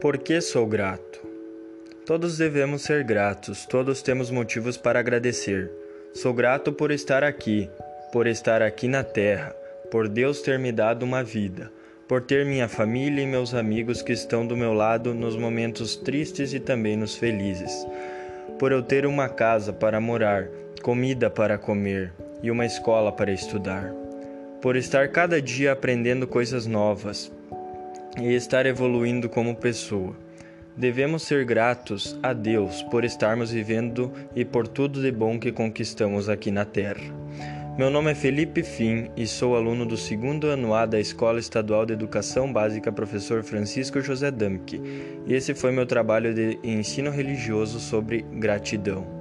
Por que sou grato? Todos devemos ser gratos, todos temos motivos para agradecer. Sou grato por estar aqui, por estar aqui na terra, por Deus ter me dado uma vida, por ter minha família e meus amigos que estão do meu lado nos momentos tristes e também nos felizes, por eu ter uma casa para morar, comida para comer e uma escola para estudar, por estar cada dia aprendendo coisas novas, e estar evoluindo como pessoa. Devemos ser gratos a Deus por estarmos vivendo e por tudo de bom que conquistamos aqui na Terra. Meu nome é Felipe Fim e sou aluno do segundo ano A da Escola Estadual de Educação Básica Professor Francisco José Damke, e esse foi meu trabalho de ensino religioso sobre gratidão.